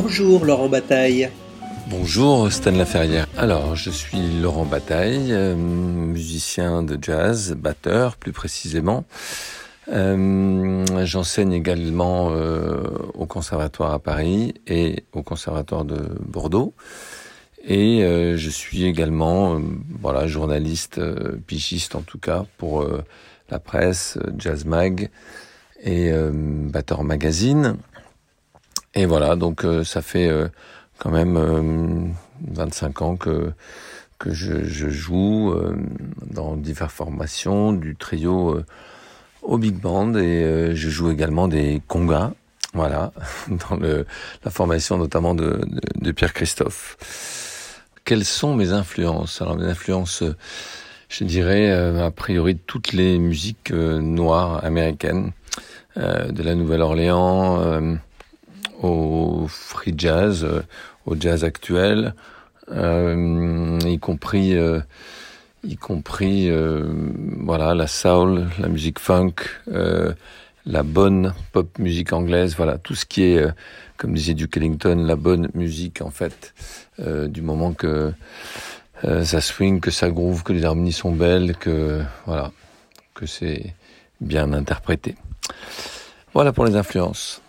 Bonjour Laurent Bataille. Bonjour Stan Laferrière. Alors, je suis Laurent Bataille, euh, musicien de jazz, batteur plus précisément. Euh, j'enseigne également euh, au conservatoire à Paris et au conservatoire de Bordeaux. Et je suis également voilà journaliste, pigiste en tout cas pour la presse, Jazz Mag et Batteur Magazine. Et voilà, donc ça fait quand même 25 ans que je, joue dans diverses formations, du trio au big band et euh, je joue également des congas, voilà, dans la formation notamment de, de, Pierre Christophe. Quelles sont mes influences? Alors mes influences, je dirais euh, a priori toutes les musiques euh, noires américaines, de la Nouvelle-Orléans au free jazz, au jazz actuel, y compris y compris euh, voilà la soul, la musique funk, euh, la bonne pop musique anglaise, voilà tout ce qui est, euh, comme disait Duke Ellington, la bonne musique en fait, du moment que ça swing, que ça groove, que les harmonies sont belles, que voilà, que c'est bien interprété. Voilà pour les influences.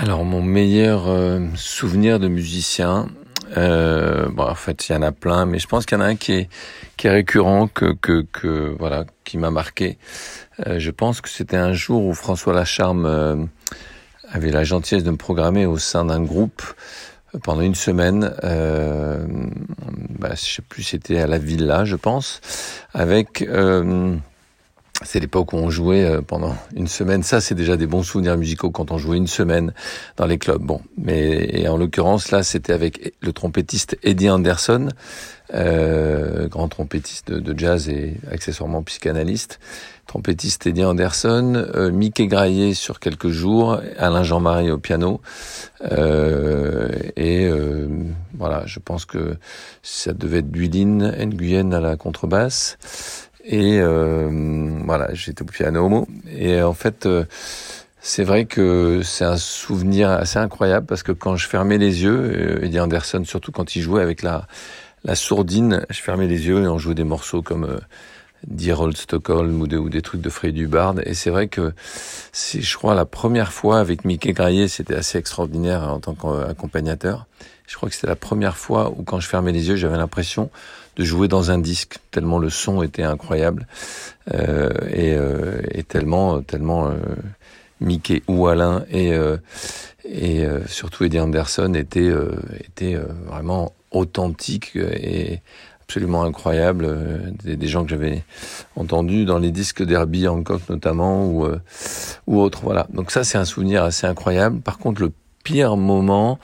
Alors mon meilleur souvenir de musicien, euh, bon, en fait, il y en a plein, mais je pense qu'il y en a un qui est qui est récurrent, que que, que voilà, qui m'a marqué. Euh, je pense que c'était un jour où François Lacharme euh, avait la gentillesse de me programmer au sein d'un groupe euh, pendant une semaine. Euh, bah, je sais plus, c'était à la Villa, je pense, avec c'est l'époque où on jouait euh, pendant une semaine. Ça, c'est déjà des bons souvenirs musicaux quand on jouait une semaine dans les clubs. Bon, mais en l'occurrence là, c'était avec le trompettiste Eddie Anderson, euh, grand trompettiste de, jazz et accessoirement psychanalyste. Trompettiste Eddie Anderson, euh, Mickey Graillet sur quelques jours, Alain Jean-Marie au piano. Euh, et euh, voilà, je pense que ça devait être Duilin Nguyen à la contrebasse. Et euh, voilà, j'étais au piano. Et en fait, euh, c'est vrai que c'est un souvenir assez incroyable parce que quand je fermais les yeux, euh, Eddie Anderson, surtout quand il jouait avec la, la sourdine, je fermais les yeux et on jouait des morceaux comme euh, Dear Old Stockholm ou des, ou des trucs de Freddy Hubbard. Et c'est vrai que c'est, je crois, la première fois avec Mickey Graillet, c'était assez extraordinaire en tant qu'accompagnateur. Je crois que c'était la première fois où quand je fermais les yeux, j'avais l'impression de jouer dans un disque, tellement le son était incroyable euh, et, euh, et, tellement, tellement euh, Mickey ou Alain et, et surtout Eddie Anderson étaient, étaient vraiment authentiques et absolument incroyables, des, des gens que j'avais entendus dans les disques d'Herbie Hancock notamment ou, ou autres. Voilà. Donc ça c'est un souvenir assez incroyable. Par contre le pire moment,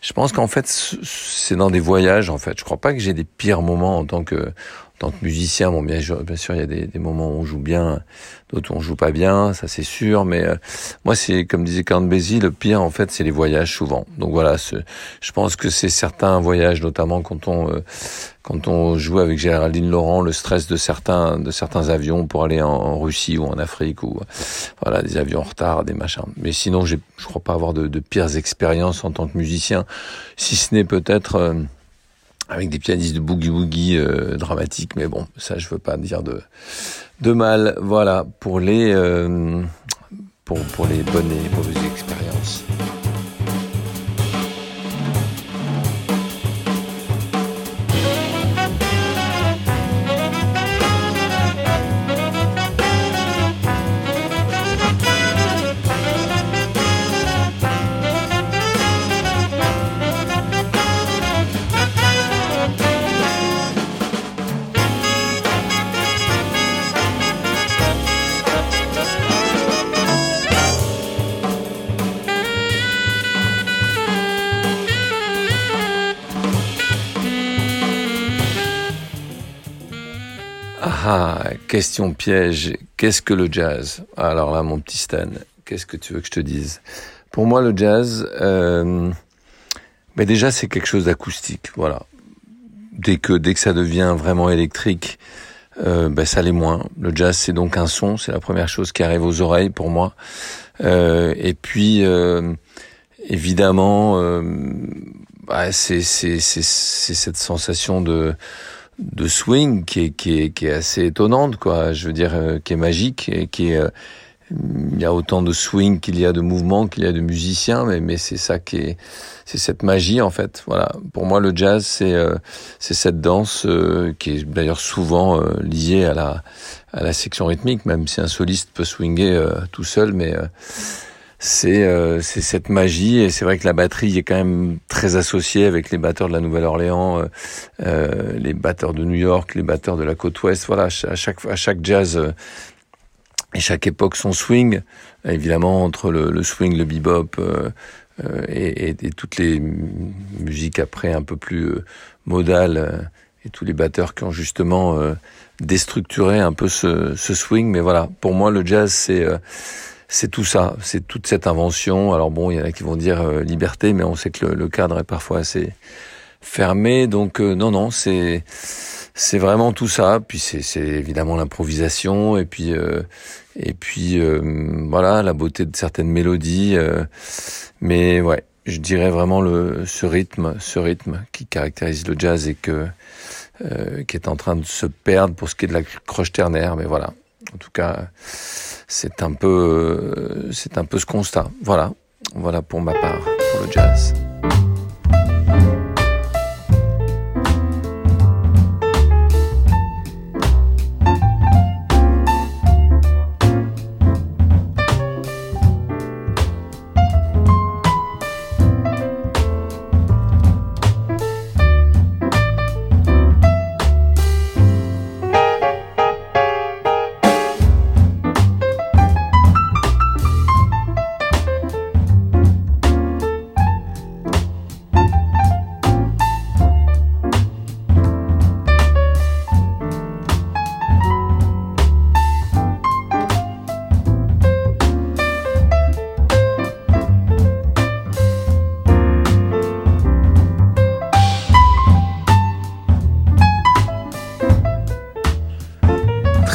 je pense qu'en fait, c'est dans des voyages, en fait. Je crois pas que j'ai des pires moments en tant que, tant que musicien, bon, bien, bien sûr, il y a des, moments où on joue bien, d'autres où on joue pas bien, ça c'est sûr. Mais euh, moi, c'est comme disait Count Basie, le pire en fait, c'est les voyages souvent. Donc voilà, je pense que c'est certains voyages, notamment quand on euh, quand on joue avec Géraldine Laurent, le stress de certains de certains avions pour aller en, Russie ou en Afrique ou voilà des avions en retard, des machins. Mais sinon, je crois pas avoir de, de, pires expériences en tant que musicien, si ce n'est peut-être euh, avec des pianistes de boogie woogie euh, dramatiques, mais bon, ça je veux pas dire de mal. Voilà pour les euh, pour pour les bonnes et mauvaises expériences. Ah, question piège. Qu'est-ce que le jazz? Alors là, mon petit Stan, qu'est-ce que tu veux que je te dise? Pour moi, le jazz, euh, mais déjà, c'est quelque chose d'acoustique. Voilà. Dès que ça devient vraiment électrique, euh, ben, ça l'est moins. Le jazz, c'est donc un son. C'est la première chose qui arrive aux oreilles pour moi. Euh, et puis, évidemment, bah, c'est cette sensation de de swing qui est, qui est, qui est assez étonnante, quoi. Je veux dire, euh, qui est magique et qui est, euh, il y a autant de swing qu'il y a de mouvements, qu'il y a de musiciens, mais, mais c'est ça qui est, c'est cette magie en fait. Voilà. Pour moi, le jazz, c'est euh, c'est cette danse qui est d'ailleurs souvent liée à la à la section rythmique, même si un soliste peut swinger tout seul, mais c'est euh, cette magie et c'est vrai que la batterie est quand même très associée avec les batteurs de la Nouvelle-Orléans, euh, euh les batteurs de New York, les batteurs de la côte ouest. Voilà, à chaque à chaque jazz euh, et chaque époque son swing. Évidemment entre le, le swing, le bebop et, et, et, toutes les musiques après un peu plus modales et tous les batteurs qui ont justement déstructuré un peu ce, ce swing. Mais voilà, pour moi le jazz c'est c'est tout ça, c'est toute cette invention. Alors bon, il y en a qui vont dire euh, liberté, mais on sait que le, cadre est parfois assez fermé. Donc euh, non, non, c'est c'est vraiment tout ça. Puis c'est évidemment l'improvisation et puis euh, et puis voilà la beauté de certaines mélodies. mais ouais, je dirais vraiment le ce rythme, ce rythme qui caractérise le jazz et que qui est en train de se perdre pour ce qui est de la croche ternaire. Mais voilà, en tout cas c'est un peu, euh, c'est un peu ce constat. Voilà, voilà pour ma part pour le jazz.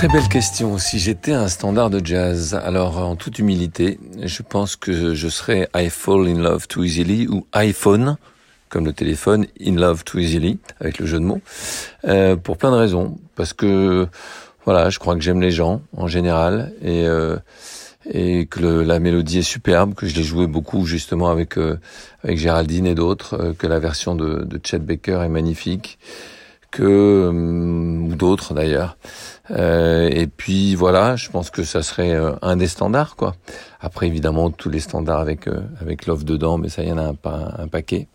Très belle question. Si j'étais un standard de jazz, alors en toute humilité, je pense que je serais I Fall in Love Too Easily ou iPhone, comme le téléphone, In Love Too Easily, avec le jeu de mots, euh, pour plein de raisons. Parce que, voilà, je crois que j'aime les gens en général et euh, et que la mélodie est superbe, que je l'ai joué beaucoup justement avec euh, avec Géraldine et d'autres, euh, que la version de, de Chet Baker est magnifique, que ou d'autres d'ailleurs. Euh, et puis voilà, je pense que ça serait euh, un des standards, quoi. Après, évidemment, tous les standards avec euh, avec l'offre dedans, mais ça, y en a un, un paquet.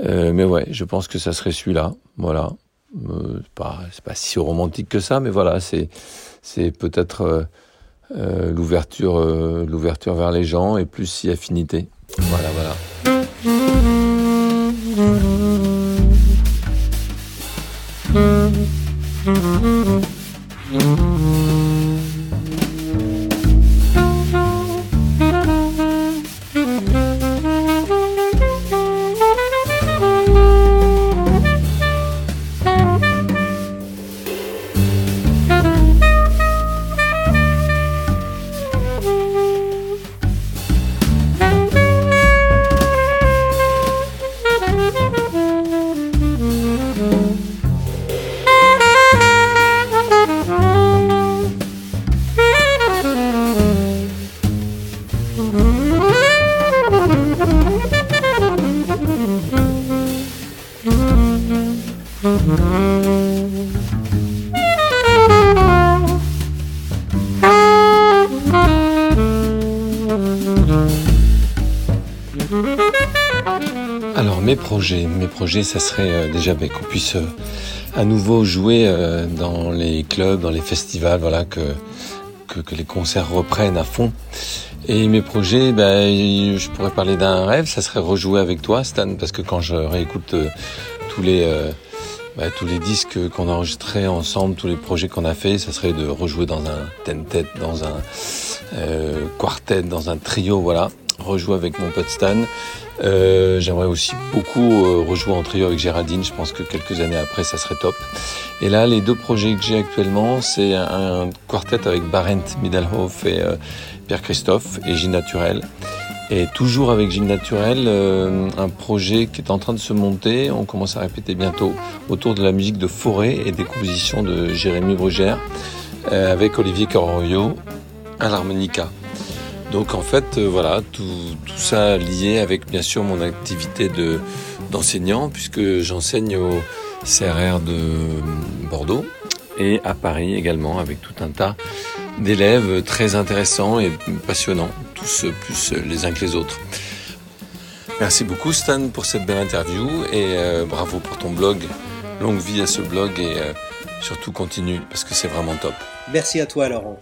mais ouais, je pense que ça serait celui-là. Voilà. c'est pas c'est pas si romantique que ça, mais voilà, c'est c'est peut-être l'ouverture l'ouverture vers les gens et plus si affinité. Voilà, voilà. Mm-hmm. Alors mes projets, mes projets, ça serait euh, déjà ben, qu'on puisse euh, à nouveau jouer euh, dans les clubs, dans les festivals, voilà que, que, les concerts reprennent à fond. Et mes projets, ben, je pourrais parler d'un rêve, ça serait rejouer avec toi, Stan, parce que quand je réécoute tous les ben, tous les disques qu'on a enregistrés ensemble, tous les projets qu'on a fait, ça serait de rejouer dans un ten-tête, dans un quartet, dans un trio, voilà rejouer avec mon pote Stan. Euh, J'aimerais aussi beaucoup euh, rejouer en trio avec Géraldine. Je pense que quelques années après, ça serait top. Et là, les deux projets que j'ai actuellement, c'est un, quartet avec Barent Middelhoff et euh, Pierre Christophe et Gilles Naturel. Et toujours avec Gilles Naturel, euh, un projet qui est en train de se monter, on commence à répéter bientôt, autour de la musique de forêt et des compositions de Jérémy Brugère, euh, avec Olivier Carroyo à l'harmonica. Donc en fait, euh, voilà, tout, tout, ça lié avec bien sûr mon activité de, d'enseignant, puisque j'enseigne au CRR de Bordeaux et à Paris également, avec tout un tas d'élèves très intéressants et passionnants, tous plus les uns que les autres. Merci beaucoup Stan pour cette belle interview et euh, bravo pour ton blog. Longue vie à ce blog et euh, surtout continue parce que c'est vraiment top. Merci à toi Laurent.